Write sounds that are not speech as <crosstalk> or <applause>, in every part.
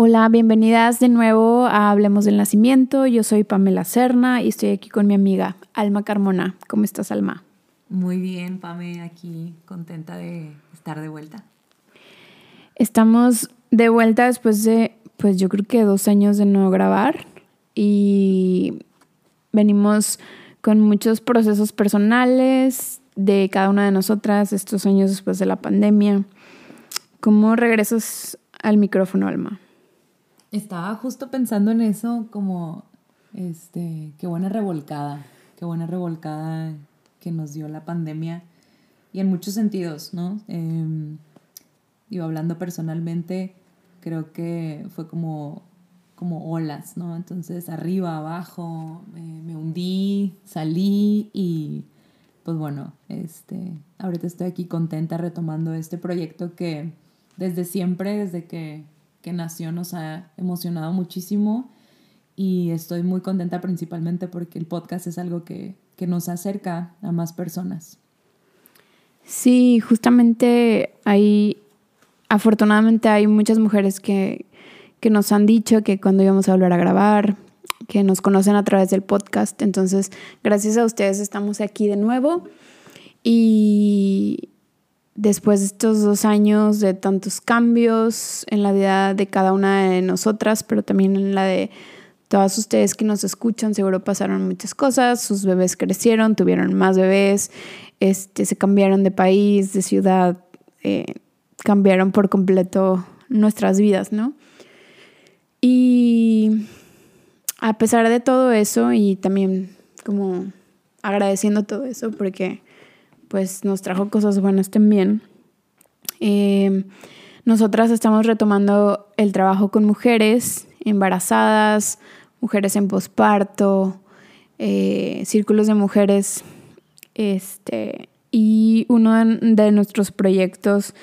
Hola, bienvenidas de nuevo a Hablemos del Nacimiento. Yo soy Pamela Serna y estoy aquí con mi amiga Alma Carmona. ¿Cómo estás, Alma? Muy bien, Pame, aquí contenta de estar de vuelta. Estamos de vuelta después de, pues yo creo que dos años de no grabar y venimos con muchos procesos personales de cada una de nosotras estos años después de la pandemia. ¿Cómo regresas al micrófono, Alma? Estaba justo pensando en eso como, este, qué buena revolcada, qué buena revolcada que nos dio la pandemia y en muchos sentidos, ¿no? Eh, hablando personalmente, creo que fue como, como olas, ¿no? Entonces arriba, abajo, me hundí, salí y pues bueno, este, ahorita estoy aquí contenta retomando este proyecto que desde siempre, desde que que nació nos ha emocionado muchísimo y estoy muy contenta principalmente porque el podcast es algo que, nos acerca a más personas. Sí, justamente hay, afortunadamente hay muchas mujeres que, que nos han dicho que cuando íbamos a volver a grabar, que nos conocen a través del podcast. Entonces, gracias a ustedes estamos aquí de nuevo. Y, después de estos dos años de tantos cambios en la vida de cada una de nosotras, pero también en la de todas ustedes que nos escuchan, seguro pasaron muchas cosas, sus bebés crecieron, tuvieron más bebés, este, se cambiaron de país, de ciudad, eh, cambiaron por completo nuestras vidas, ¿no? Y a pesar de todo eso y también como agradeciendo todo eso, porque pues nos trajo cosas buenas también. Eh, nosotras estamos retomando el trabajo con mujeres embarazadas, mujeres en posparto, eh, círculos de mujeres. Este, y uno de, nuestros proyectos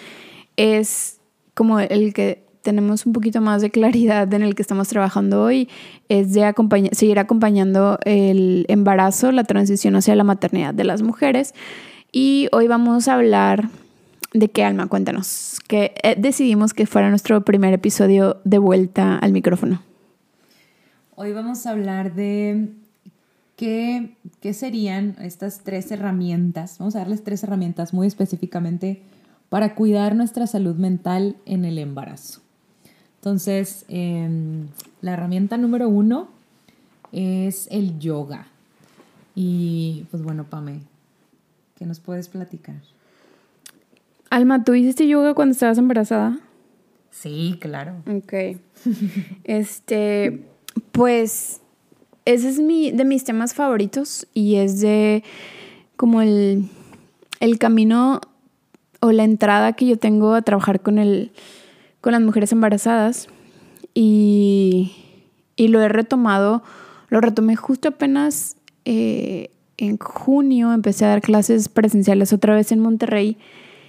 es como el que tenemos un poquito más de claridad en el que estamos trabajando hoy, es de seguir acompañando el embarazo, la transición hacia la maternidad de las mujeres. Y hoy vamos a hablar de qué alma, cuéntanos, que eh, decidimos que fuera nuestro primer episodio de vuelta al micrófono. Hoy vamos a hablar de qué, qué serían estas tres herramientas, vamos a darles tres herramientas muy específicamente para cuidar nuestra salud mental en el embarazo. Entonces, em, la herramienta número uno es el yoga. Y pues bueno, Pame, ¿Qué nos puedes platicar? Alma, ¿tú hiciste yoga cuando estabas embarazada? Sí, claro. Ok. este, pues, ese es mi, de mis temas favoritos y es de como el, el camino o la entrada que yo tengo a trabajar con, el, con las mujeres embarazadas. Y, y lo he retomado, lo retomé justo apenas eh, en junio empecé a dar clases presenciales otra vez en Monterrey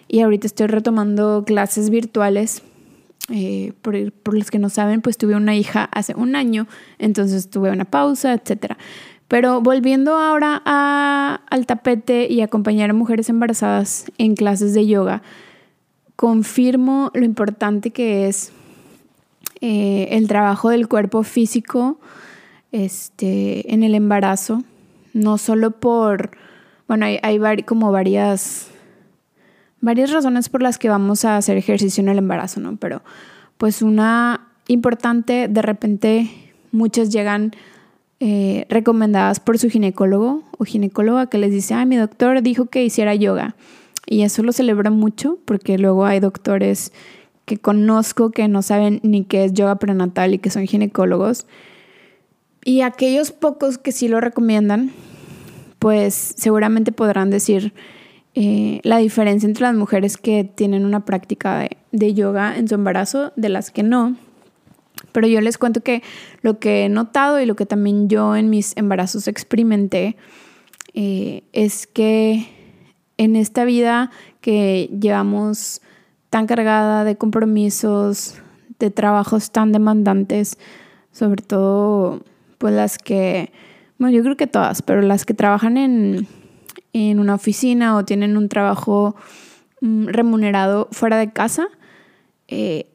y ahorita estoy retomando clases virtuales. Eh, por, por, los que no saben, pues tuve una hija hace un año, entonces tuve una pausa, etc. Pero volviendo ahora al tapete y acompañar a mujeres embarazadas en clases de yoga, confirmo lo importante que es eh, el trabajo del cuerpo físico este, en el embarazo no solo por, bueno, hay, como varias, varias razones por las que vamos a hacer ejercicio en el embarazo, ¿no? Pero pues una importante, de repente muchas llegan eh, recomendadas por su ginecólogo o ginecóloga que les dice, ay, mi doctor dijo que hiciera yoga. Y eso lo celebro mucho porque luego hay doctores que conozco que no saben ni qué es yoga prenatal y que son ginecólogos. Y aquellos pocos que sí lo recomiendan, pues seguramente podrán decir eh, la diferencia entre las mujeres que tienen una práctica de, yoga en su embarazo de las que no. Pero yo les cuento que lo que he notado y lo que también yo en mis embarazos experimenté eh, es que en esta vida que llevamos tan cargada de compromisos, de trabajos tan demandantes, sobre todo pues las que bueno, yo creo que todas, pero las que trabajan en, una oficina o tienen un trabajo mm, remunerado fuera de casa, eh,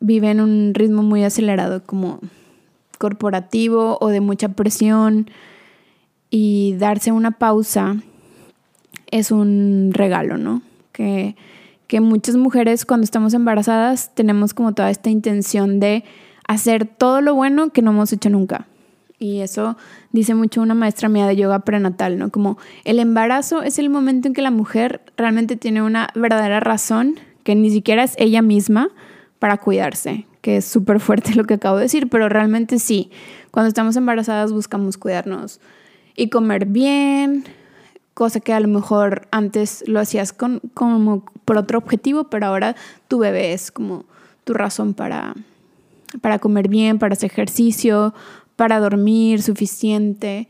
viven un ritmo muy acelerado como corporativo o de mucha presión y darse una pausa es un regalo, ¿no? Que, que muchas mujeres cuando estamos embarazadas tenemos como toda esta intención de hacer todo lo bueno que no hemos hecho nunca. Y eso dice mucho una maestra mía de yoga prenatal, ¿no? Como el embarazo es el momento en que la mujer realmente tiene una verdadera razón, que ni siquiera es ella misma, para cuidarse, que es súper fuerte lo que acabo de decir, pero realmente sí, cuando estamos embarazadas buscamos cuidarnos y comer bien, cosa que a lo mejor antes lo hacías con, como por otro objetivo, pero ahora tu bebé es como tu razón para, para comer bien, para hacer ejercicio, para dormir suficiente,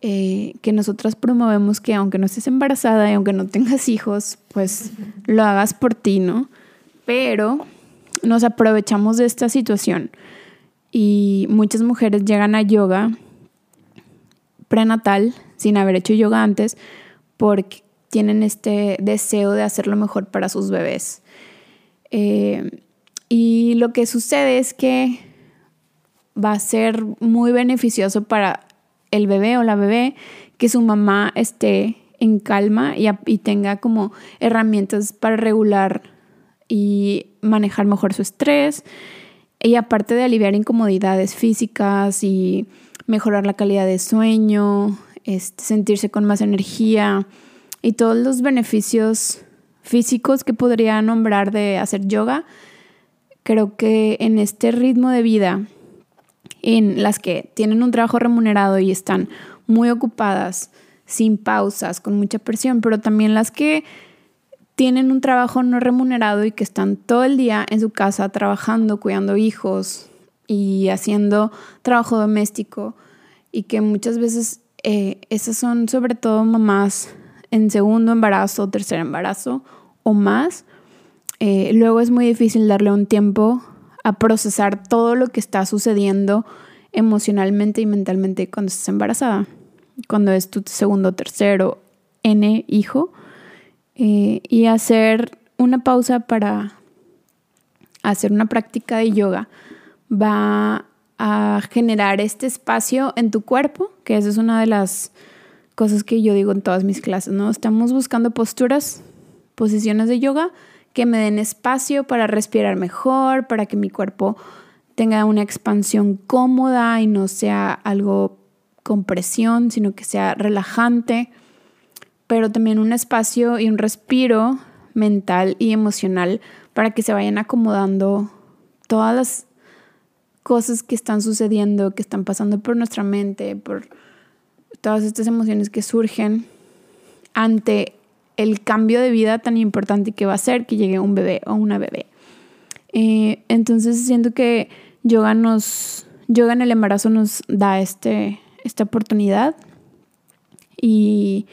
eh, que nosotras promovemos que aunque no estés embarazada y aunque no tengas hijos, pues lo hagas por ti, ¿no? Pero nos aprovechamos de esta situación y muchas mujeres llegan a yoga prenatal sin haber hecho yoga antes porque tienen este deseo de hacer lo mejor para sus bebés. Eh, y lo que sucede es que va a ser muy beneficioso para el bebé o la bebé que su mamá esté en calma y, tenga como herramientas para regular y manejar mejor su estrés. Y aparte de aliviar incomodidades físicas y mejorar la calidad de sueño, este, sentirse con más energía y todos los beneficios físicos que podría nombrar de hacer yoga, creo que en este ritmo de vida en las que tienen un trabajo remunerado y están muy ocupadas, sin pausas, con mucha presión, pero también las que tienen un trabajo no remunerado y que están todo el día en su casa trabajando, cuidando hijos y haciendo trabajo doméstico y que muchas veces eh, esas son sobre todo mamás en segundo embarazo, tercer embarazo o más. Eh, luego es muy difícil darle un tiempo a procesar todo lo que está sucediendo emocionalmente y mentalmente cuando estás embarazada, cuando es tu segundo, tercero, N hijo, eh, y hacer una pausa para hacer una práctica de yoga va a generar este espacio en tu cuerpo, que esa es una de las cosas que yo digo en todas mis clases, ¿no? Estamos buscando posturas, posiciones de yoga que me den espacio para respirar mejor, para que mi cuerpo tenga una expansión cómoda y no sea algo con presión, sino que sea relajante, pero también un espacio y un respiro mental y emocional para que se vayan acomodando todas las cosas que están sucediendo, que están pasando por nuestra mente, por todas estas emociones que surgen ante el cambio de vida tan importante que va a ser que llegue un bebé o una bebé. Eh, entonces siento que yoga nos, yoga en el embarazo nos da este, esta oportunidad y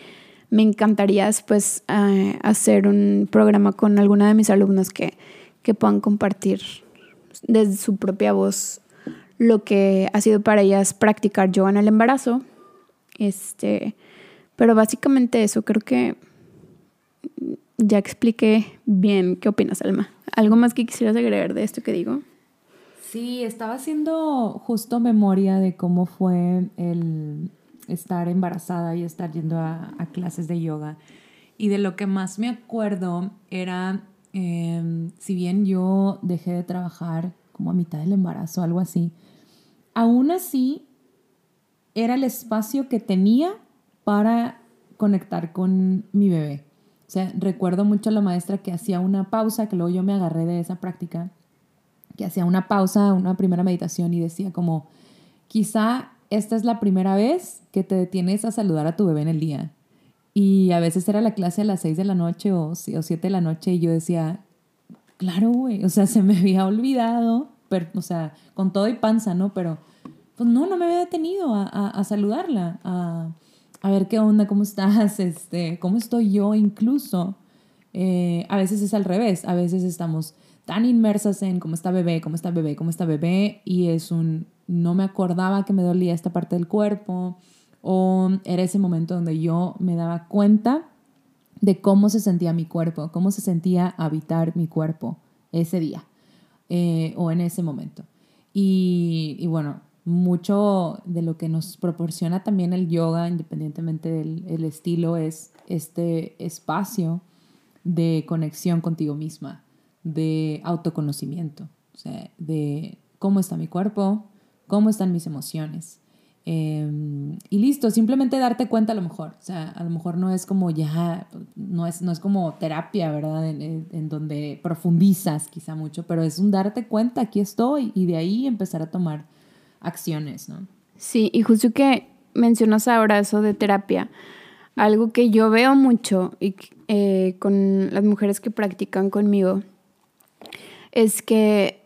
me encantaría después eh, hacer un programa con alguna de mis alumnos que, que puedan compartir desde su propia voz lo que ha sido para ellas practicar yoga en el embarazo. Este, pero básicamente eso, creo que ya expliqué bien qué opinas, Alma. ¿Algo más que quisieras agregar de esto que digo? Sí, estaba haciendo justo memoria de cómo fue el estar embarazada y estar yendo a, clases de yoga. Y de lo que más me acuerdo era, em, si bien yo dejé de trabajar como a mitad del embarazo, algo así, aún así era el espacio que tenía para conectar con mi bebé. O sea, recuerdo mucho a la maestra que hacía una pausa, que luego yo me agarré de esa práctica, que hacía una pausa, una primera meditación y decía como, quizá esta es la primera vez que te detienes a saludar a tu bebé en el día. Y a veces era la clase a las 6 de la noche o, o 7 de la noche y yo decía, claro, güey, o sea, <laughs> se me había olvidado, pero, o sea, con todo y panza, ¿no? Pero, pues no, no me había detenido a, a saludarla, a, a ver qué onda, cómo estás, <laughs> este, cómo estoy yo incluso. Eh, a veces es al revés, a veces estamos tan inmersas en cómo está bebé, cómo está bebé, cómo está bebé, y es un, no me acordaba que me dolía esta parte del cuerpo, o era ese momento donde yo me daba cuenta de cómo se sentía mi cuerpo, cómo se sentía habitar mi cuerpo ese día. eh, o en ese momento. Y, y, bueno, mucho de lo que nos proporciona también el yoga, independientemente del estilo, es este espacio de conexión contigo misma, de autoconocimiento, o sea, de cómo está mi cuerpo, cómo están mis emociones. Em, y listo, simplemente darte cuenta a lo mejor. O sea, a lo mejor no es como ya, no es, no es como terapia, ¿verdad? En, en, donde profundizas quizá mucho, pero es un darte cuenta, aquí estoy, y de ahí empezar a tomar acciones, ¿no? Sí, y justo que mencionas ahora eso de terapia, algo que yo veo mucho y, eh, con las mujeres que practican conmigo es que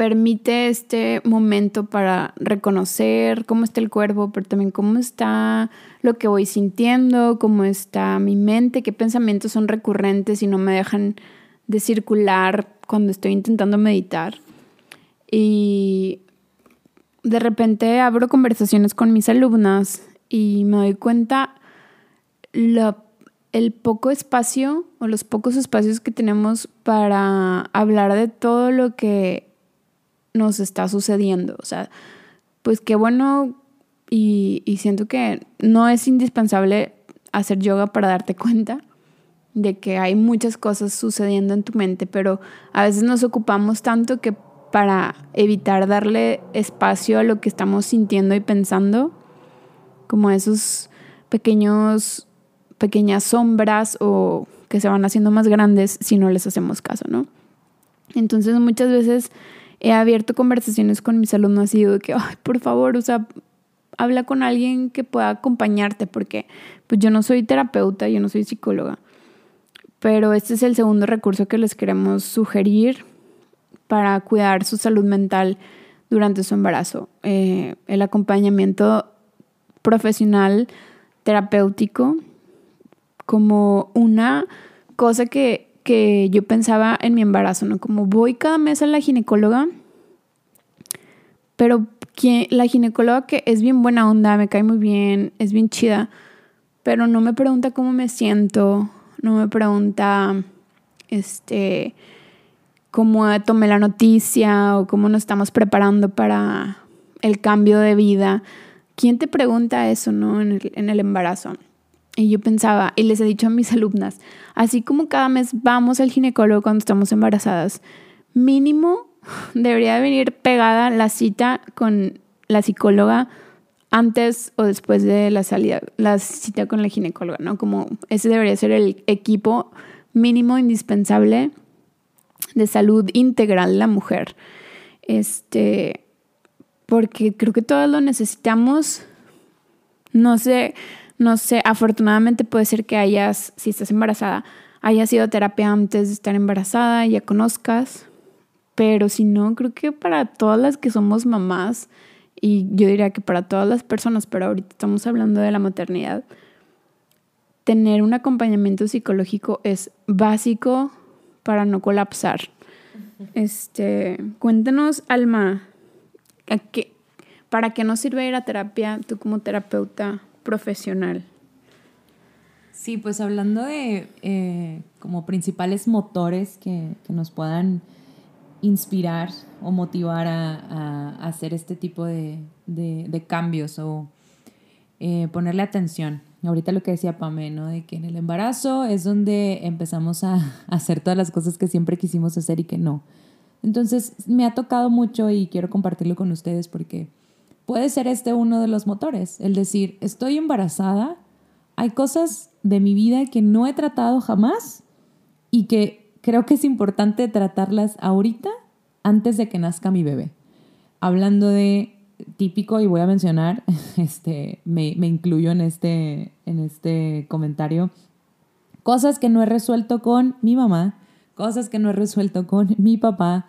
permite este momento para reconocer cómo está el cuerpo, pero también cómo está lo que voy sintiendo, cómo está mi mente, qué pensamientos son recurrentes y no me dejan de circular cuando estoy intentando meditar. Y de repente abro conversaciones con mis alumnas y me doy cuenta el poco espacio o los pocos espacios que tenemos para hablar de todo lo que nos está sucediendo. O sea, pues qué bueno y, y siento que no es indispensable hacer yoga para darte cuenta de que hay muchas cosas sucediendo en tu mente, pero a veces nos ocupamos tanto que para evitar darle espacio a lo que estamos sintiendo y pensando, como esos pequeños, pequeñas sombras o que se van haciendo más grandes si no les hacemos caso, ¿no? Entonces muchas veces he abierto conversaciones con mis alumnos y digo que, por favor, o habla con alguien que pueda acompañarte, porque pues yo no soy terapeuta, yo no soy psicóloga, pero este es el segundo recurso que les queremos sugerir para cuidar su salud mental durante su embarazo. Eh, el acompañamiento profesional terapéutico como una cosa que, yo pensaba en mi embarazo, ¿no? Como voy cada mes a la ginecóloga, pero la ginecóloga que es bien buena onda, me cae muy bien, es bien chida, pero no me pregunta cómo me siento, no me pregunta, este, cómo tomé la noticia o cómo nos estamos preparando para el cambio de vida. ¿quién te pregunta eso, no? En el, embarazo. Y yo pensaba, y les he dicho a mis <laughs> alumnas, así como cada mes vamos al ginecólogo cuando estamos embarazadas, mínimo <laughs> debería venir pegada la cita con la psicóloga antes o después de la salida, la cita con la ginecóloga, ¿no? Como ese debería ser el equipo mínimo indispensable de salud integral la mujer. Este, porque creo que todos lo necesitamos. No sé, no sé, afortunadamente puede ser que hayas, si estás embarazada, hayas sido terapia antes de estar embarazada, ya conozcas, pero si no, creo que para todas las que somos mamás, y yo diría que para todas las personas, pero ahorita estamos hablando de la maternidad, tener un acompañamiento psicológico es básico para no colapsar. Este, cuéntanos, Alma, ¿Para qué nos sirve ir a terapia tú como terapeuta profesional? Sí, pues hablando de eh, como principales motores que, nos puedan inspirar o motivar a, hacer este tipo de, cambios o eh, ponerle atención. Ahorita lo que decía Pame, ¿no? De que en el embarazo es donde empezamos a <laughs> hacer todas las cosas que siempre quisimos hacer y que no. Entonces me ha tocado mucho y quiero compartirlo con ustedes porque puede ser este uno de los motores, el decir, estoy embarazada, hay cosas de mi vida que no he tratado jamás y que creo que es importante tratarlas ahorita antes de que nazca mi bebé. Hablando de típico, y voy a mencionar, <laughs> este, me, me incluyo en este, en este comentario, cosas que no he resuelto con mi mamá, cosas que no he resuelto con <laughs> mi papá,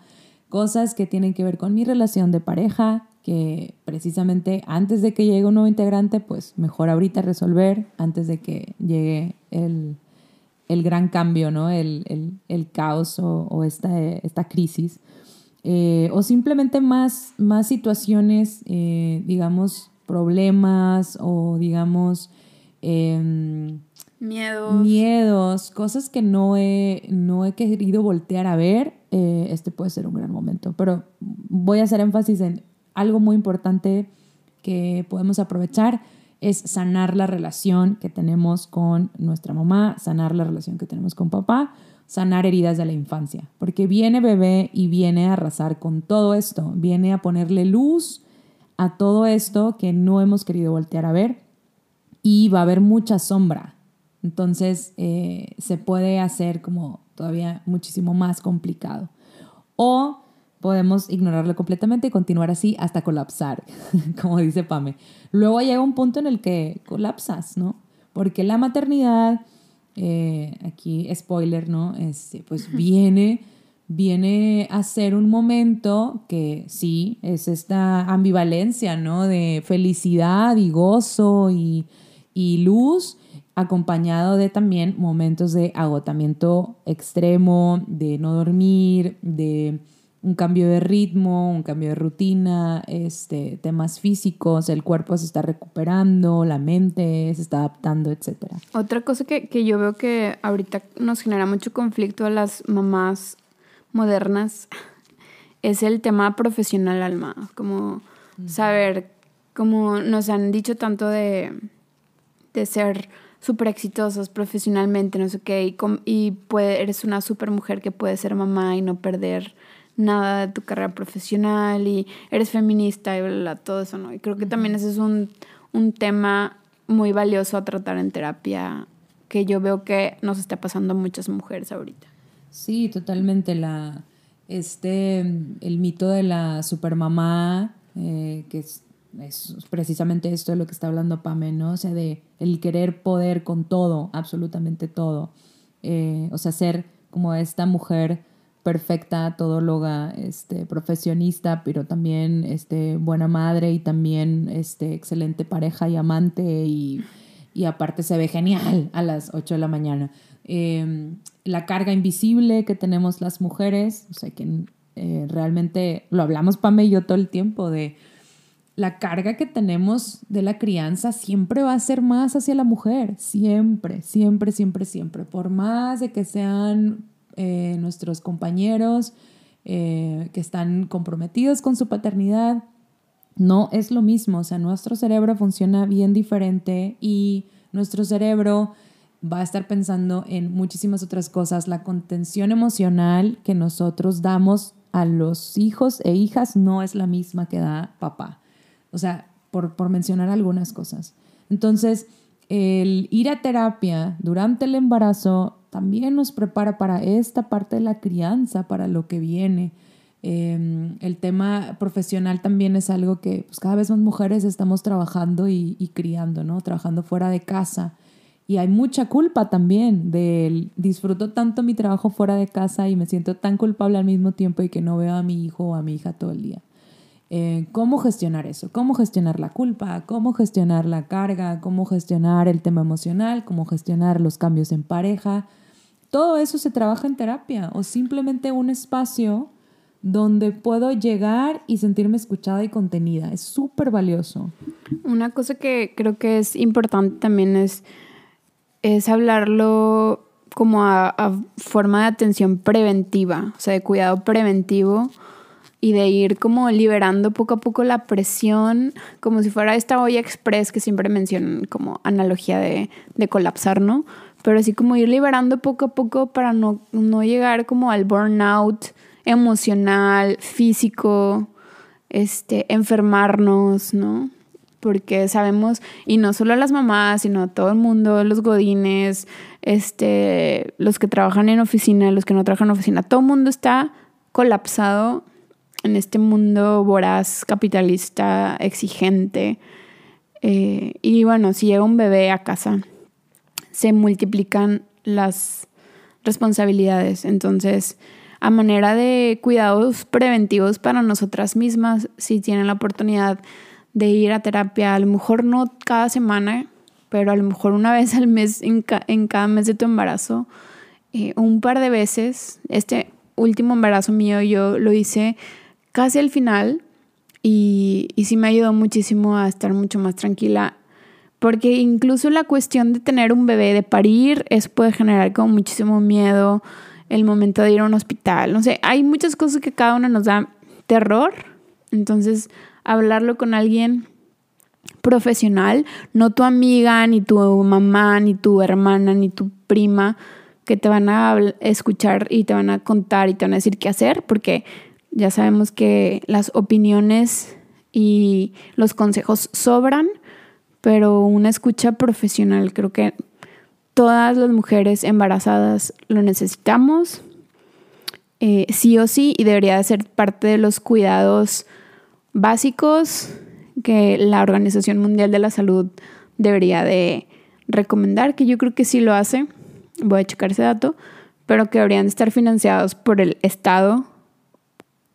cosas que tienen que ver con mi relación de pareja, que precisamente antes de que llegue un nuevo integrante, pues mejor ahorita resolver antes de que llegue el, gran cambio, ¿no? El, caos o, esta, esta, crisis. Eh, o simplemente más, más situaciones, eh, digamos, problemas o digamos... Em, Miedos. Miedos, cosas que no he, no he querido voltear a ver eh, este puede ser un gran momento. Pero voy a hacer énfasis en algo muy importante que podemos aprovechar es sanar la relación que tenemos con nuestra mamá, sanar la relación que tenemos con papá, sanar heridas de la infancia, porque viene bebé y viene a arrasar con todo esto, viene a ponerle luz a todo esto que no hemos querido voltear a ver y va a haber mucha sombra. Entonces eh, se puede hacer como todavía muchísimo más complicado. O podemos ignorarlo completamente y continuar así hasta colapsar, <laughs> como dice Pame. Luego llega un punto en el que colapsas, ¿no? Porque la maternidad, eh, aquí spoiler, ¿no? Este, pues viene, viene a ser un momento que sí, es esta ambivalencia, ¿no? De felicidad y gozo y, y luz, acompañado de también momentos de agotamiento extremo, de no dormir, de un cambio de ritmo, un cambio de rutina, este, temas físicos, el cuerpo se está recuperando, la mente se está adaptando, etc. Otra cosa que, que yo veo que ahorita nos genera mucho conflicto a las mamás modernas <laughs> es el tema profesional, Alma, como saber, como nos han dicho tanto de, de ser súper exitosos profesionalmente, no sé qué, y, y puede, eres una súper mujer que puede ser mamá y no perder nada de tu carrera profesional y eres feminista y bla, todo eso, ¿no? Y creo que también ese es un, un tema muy valioso a tratar en terapia que yo veo que nos está pasando a muchas mujeres ahorita. Sí, totalmente. La, este, el mito de la supermamá, eh, que es, es, precisamente esto de lo que está hablando Pame, ¿no? O sea, de el querer poder con todo, absolutamente todo. Eh, o sea, ser como esta mujer perfecta, todóloga, este, profesionista, pero también este, buena madre y también este, excelente pareja y amante y, aparte se ve genial a las 8 de la mañana. Em, la carga invisible que tenemos las mujeres, o sea que eh, realmente lo hablamos Pame y yo todo el tiempo de la carga que tenemos de la crianza siempre va a ser más hacia la mujer, siempre, siempre, siempre, siempre, por más de que sean eh, nuestros compañeros eh, que están comprometidos con su paternidad. No es lo mismo, o sea, nuestro cerebro funciona bien diferente y nuestro cerebro va a estar pensando en muchísimas otras cosas. La contención emocional que nosotros damos a los hijos e hijas no es la misma que da papá. O sea, por, por mencionar algunas cosas. Entonces, el ir a terapia durante el embarazo también nos prepara para esta parte de la crianza, para lo que viene. Em, el tema profesional también es algo que pues, cada vez más mujeres estamos trabajando y, criando, ¿no? Trabajando fuera de casa. Y hay mucha culpa también del disfruto tanto mi trabajo fuera de casa y me siento tan culpable al mismo tiempo y que no veo a mi hijo o a mi hija todo el día. Eh, ¿Cómo gestionar eso? ¿Cómo gestionar la culpa? ¿Cómo gestionar la carga? ¿Cómo gestionar el tema emocional? ¿Cómo gestionar los cambios en pareja? Todo eso se trabaja en terapia o simplemente un espacio donde puedo llegar y sentirme escuchada y contenida. Es súper valioso. Una cosa que creo que es importante también es, es hablarlo como a, forma de atención preventiva, o sea, de cuidado preventivo y de ir como liberando poco a poco la presión, como si fuera esta olla express que siempre mencionan como analogía de, de colapsar, ¿no? Pero así como ir liberando poco a poco para no, no llegar como al burnout emocional, físico, este, enfermarnos, ¿no? Porque sabemos, y no solo las mamás, sino todo el mundo, los godines, este, los que trabajan en oficina, los que no trabajan en oficina, todo el mundo está colapsado en este mundo voraz, capitalista, exigente. Eh, y bueno, si llega un bebé a casa, se multiplican las responsabilidades. Entonces, a manera de cuidados preventivos para nosotras mismas, si tienen la oportunidad de ir a terapia, a lo mejor no cada semana, pero a lo mejor una <laughs> vez al mes en, cada mes de tu embarazo, eh, un par de veces. Este último embarazo mío yo lo hice casi al final y, y sí me ayudó muchísimo a estar mucho más tranquila porque incluso la cuestión de tener un bebé, de parir, eso puede generar como muchísimo miedo, el momento de ir a un hospital. No sé, hay muchas cosas que cada uno nos da terror. Entonces, hablarlo con alguien profesional, no tu amiga, ni tu mamá, ni tu hermana, ni tu prima, que te van a escuchar y te van a contar y te van a decir qué hacer, porque ya sabemos que las opiniones y los consejos sobran, pero una escucha profesional creo que todas las mujeres embarazadas lo necesitamos, eh, sí o sí, y debería de ser parte de los cuidados básicos que la Organización Mundial de la Salud debería de recomendar, que yo creo que sí lo hace, voy a checar ese dato, pero que deberían estar financiados por el Estado,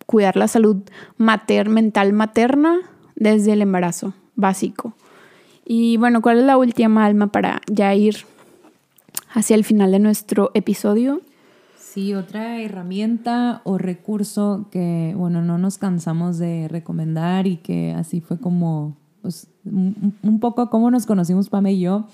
cuidar la salud mater mental materna desde el embarazo básico. Y bueno, ¿cuál es la última alma para ya ir hacia el final de nuestro episodio? Sí, otra herramienta o recurso que, bueno, no nos cansamos de recomendar y que así fue como, pues, un poco como nos conocimos Pame y yo,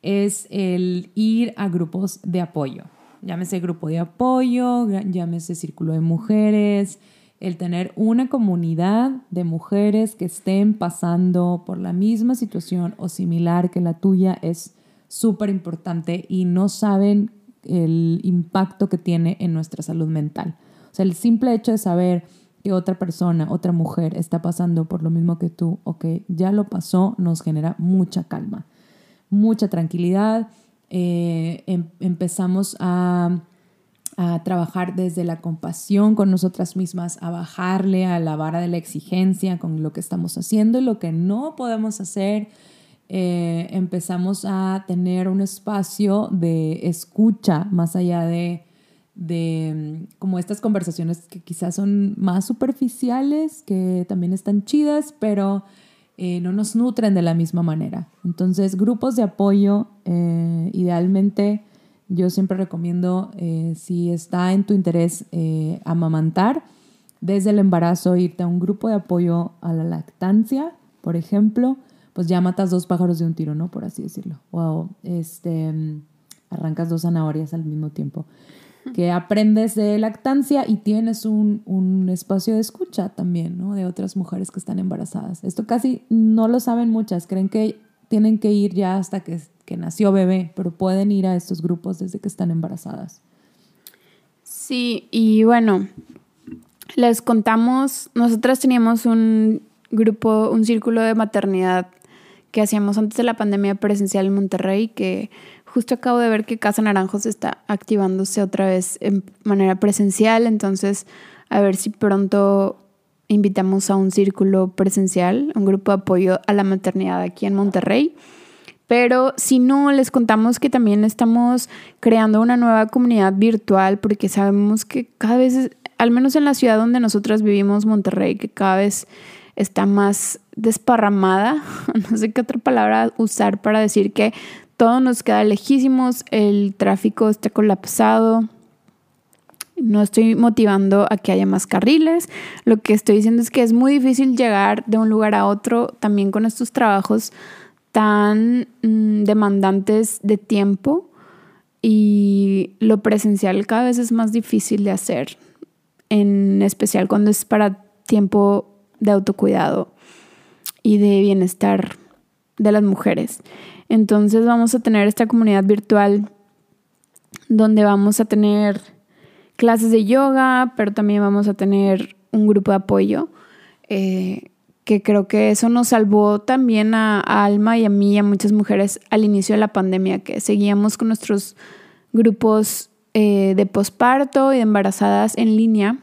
es el ir a grupos de apoyo. Llámese grupo de apoyo, llámese círculo de mujeres, el tener una comunidad de mujeres que estén pasando por la misma situación o similar que la tuya es súper importante y no saben el impacto que tiene en nuestra salud mental. O sea, el simple hecho de saber que otra persona, otra mujer está pasando por lo mismo que tú o que ya lo pasó, nos genera mucha calma, mucha tranquilidad. Eh, em, empezamos a, a trabajar desde la compasión con nosotras mismas, a bajarle a la vara de la exigencia con lo que estamos haciendo y lo que no podemos hacer eh, empezamos a tener un espacio de escucha más allá de, de mm, como estas conversaciones que quizás son más superficiales, que también están chidas, pero eh, no nos nutren de la misma manera. Entonces, grupos de apoyo, eh, idealmente, yo siempre recomiendo, si está en tu interés amamantar, desde el embarazo, irte a un grupo de apoyo a la lactancia, por ejemplo, pues ya matas dos pájaros de un tiro, ¿no? Por así decirlo. O este, arrancas dos zanahorias al mismo tiempo. Que aprendes de lactancia y tienes un, un espacio de escucha también, ¿no? De otras mujeres que están embarazadas. Esto casi no lo saben muchas. Creen que tienen que ir ya hasta que, que nació bebé, pero pueden ir a estos grupos desde que están embarazadas. Sí, y bueno, les contamos, nosotras teníamos un grupo, un círculo de maternidad que hacíamos antes de la pandemia presencial en Monterrey, que justo acabo de ver que Casa Naranjos está activándose otra vez en manera presencial, entonces a ver si pronto invitamos a un círculo presencial, un grupo de apoyo a la maternidad aquí en Monterrey. Pero si no, les contamos que también estamos creando una nueva comunidad virtual porque sabemos que cada vez, al menos en la ciudad donde nosotras vivimos, Monterrey, que cada vez está más desparramada, <laughs> no sé qué otra palabra usar para decir que todo nos queda lejísimos, el tráfico está colapsado. No estoy motivando a que haya más carriles. Lo que estoy diciendo es que es muy difícil llegar de un lugar a otro también con estos trabajos tan mm, demandantes de tiempo y lo presencial cada vez es más difícil de hacer, en especial cuando es para tiempo de autocuidado y de bienestar de las mujeres. Entonces vamos a tener esta comunidad virtual donde vamos a tener clases de yoga, pero también vamos a tener un grupo de apoyo, eh, que creo que eso nos salvó también a, Alma y a mí y a muchas mujeres al inicio de la pandemia, que seguíamos con nuestros grupos eh, de posparto y de embarazadas en línea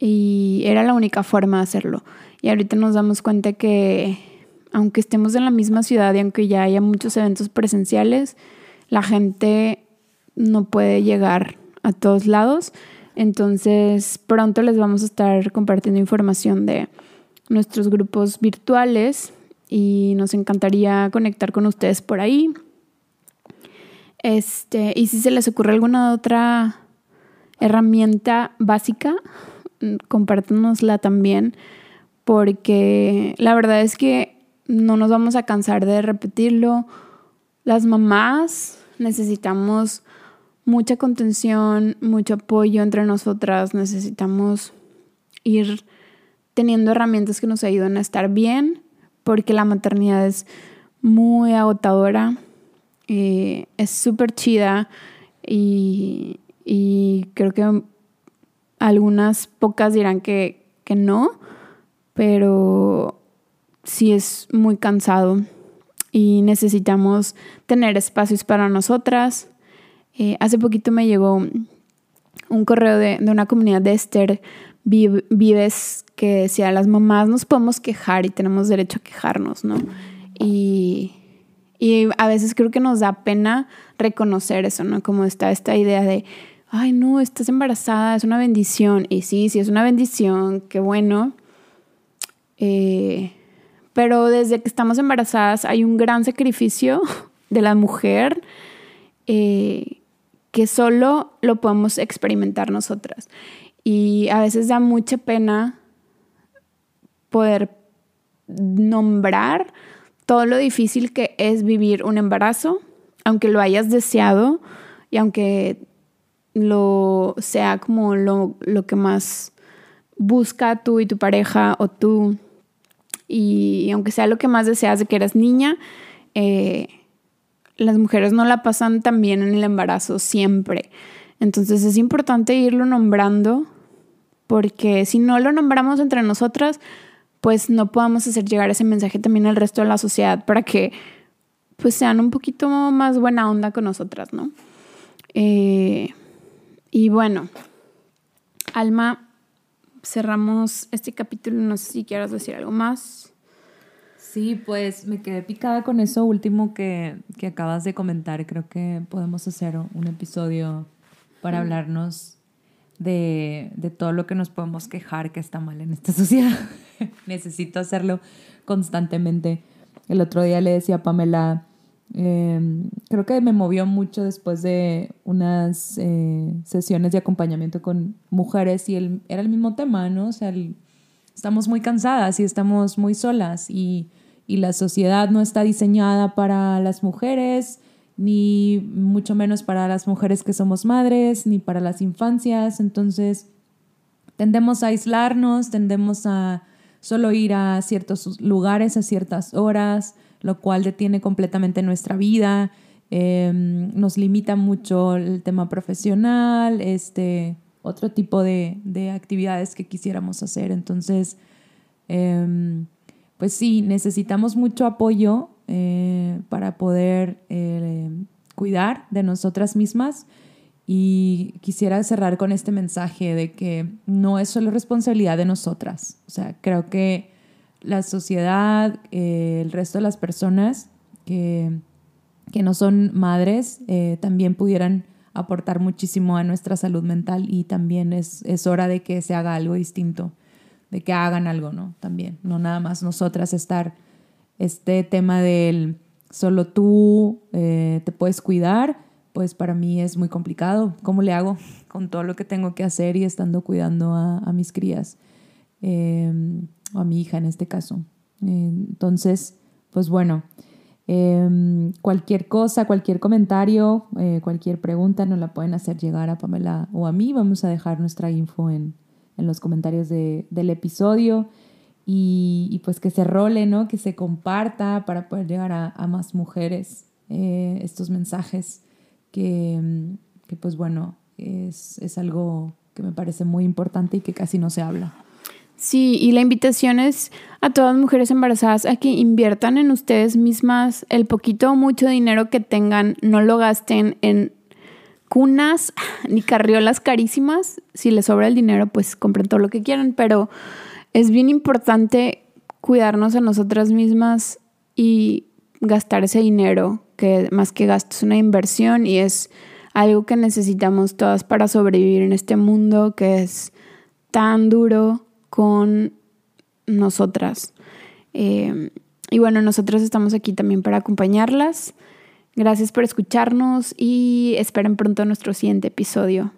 y era la única forma de hacerlo. Y ahorita nos damos cuenta que aunque estemos en la misma ciudad y aunque ya haya muchos eventos presenciales, la gente no puede llegar a todos lados. Entonces pronto les vamos a estar compartiendo información de nuestros grupos virtuales y nos encantaría conectar con ustedes por ahí. Este, y si se les ocurre alguna otra herramienta básica, compártanosla también, porque la verdad es que no nos vamos a cansar de repetirlo. Las mamás necesitamos mucha contención, mucho apoyo entre nosotras. Necesitamos ir teniendo herramientas que nos ayuden a estar bien, porque la maternidad es muy agotadora, eh, es súper chida y, creo que algunas pocas dirán que, que no, pero sí es muy cansado y necesitamos tener espacios para nosotras. Eh, hace poquito me llegó un correo de, una comunidad de Esther Vives que decía, las mamás nos podemos quejar y tenemos derecho a quejarnos, ¿no? Y, y a veces creo que nos da pena reconocer eso, ¿no? Como está esta idea de, ay, no, estás embarazada, es una bendición. Y sí, sí, es una bendición, qué bueno. Eh, pero desde que estamos embarazadas hay un gran sacrificio <laughs> de la mujer eh, que solo lo podemos experimentar nosotras. Y a veces da mucha pena poder nombrar todo lo difícil que es vivir un embarazo, aunque lo hayas deseado y aunque lo sea como lo, lo que más busca tú y tu pareja o tú y aunque sea lo que más deseas de que eres niña, eh, las mujeres no la pasan tan bien en el embarazo siempre. Entonces es importante irlo nombrando porque si no lo nombramos entre nosotras, pues no podamos hacer llegar ese mensaje también al resto de la sociedad para que pues sean un poquito más buena onda con nosotras, ¿no? Eh, y bueno, Alma, cerramos este capítulo. No sé si quieras decir algo más. Sí, pues me quedé picada con eso último que, acabas de comentar. Creo que podemos hacer un episodio para hablarnos de, de, todo lo que nos podemos quejar que está mal en esta <laughs> sociedad. Necesito hacerlo constantemente. El otro día le decía a Pamela, Em, creo que me movió mucho después de unas eh, sesiones de acompañamiento con mujeres y el, era el mismo tema, ¿no? O sea, estamos muy cansadas y estamos muy solas y, y, la sociedad no está diseñada para las mujeres, ni mucho menos para las mujeres que somos madres, ni para las infancias. Entonces, tendemos a aislarnos, tendemos a solo ir a ciertos lugares a ciertas horas lo cual detiene completamente nuestra vida, em, nos limita mucho el tema profesional, este, otro tipo de, actividades que quisiéramos hacer. Entonces, em, pues sí, necesitamos mucho apoyo eh, para poder eh, cuidar de nosotras mismas. Y quisiera cerrar con este mensaje de que no es solo responsabilidad de nosotras. O sea, creo que la sociedad, eh, el resto de las personas que, que no son madres, también pudieran aportar muchísimo a nuestra salud mental y también es, es, hora de que se haga algo distinto, de que hagan algo, ¿no? También, no nada más nosotras estar este tema del solo tú eh, te puedes cuidar, pues para mí es muy complicado. ¿Cómo le hago <laughs> con todo lo que tengo que hacer y estando cuidando a, mis crías? O a mi hija en este caso. Entonces, pues bueno, em, cualquier cosa, cualquier comentario, eh, cualquier pregunta nos la pueden hacer llegar a Pamela o a mí. Vamos a dejar nuestra info en, en los comentarios de, del episodio y, pues que se role, ¿no? Que se comparta para poder llegar a, más mujeres eh, estos mensajes que, que pues bueno, es, es algo que me parece muy importante y que casi no se habla. Sí, y la invitación es a todas mujeres embarazadas a que inviertan en ustedes mismas el poquito o mucho dinero que tengan, no lo gasten en cunas <laughs> ni carriolas carísimas. Si les sobra el dinero, pues compren todo lo que quieran, pero es bien importante cuidarnos a nosotras mismas y gastar ese dinero, que más que gasto es una inversión y es algo que necesitamos todas para sobrevivir en este mundo que es tan duro con nosotras. Eh, y bueno, nosotros estamos aquí también para acompañarlas. Gracias por escucharnos y esperen pronto nuestro siguiente episodio.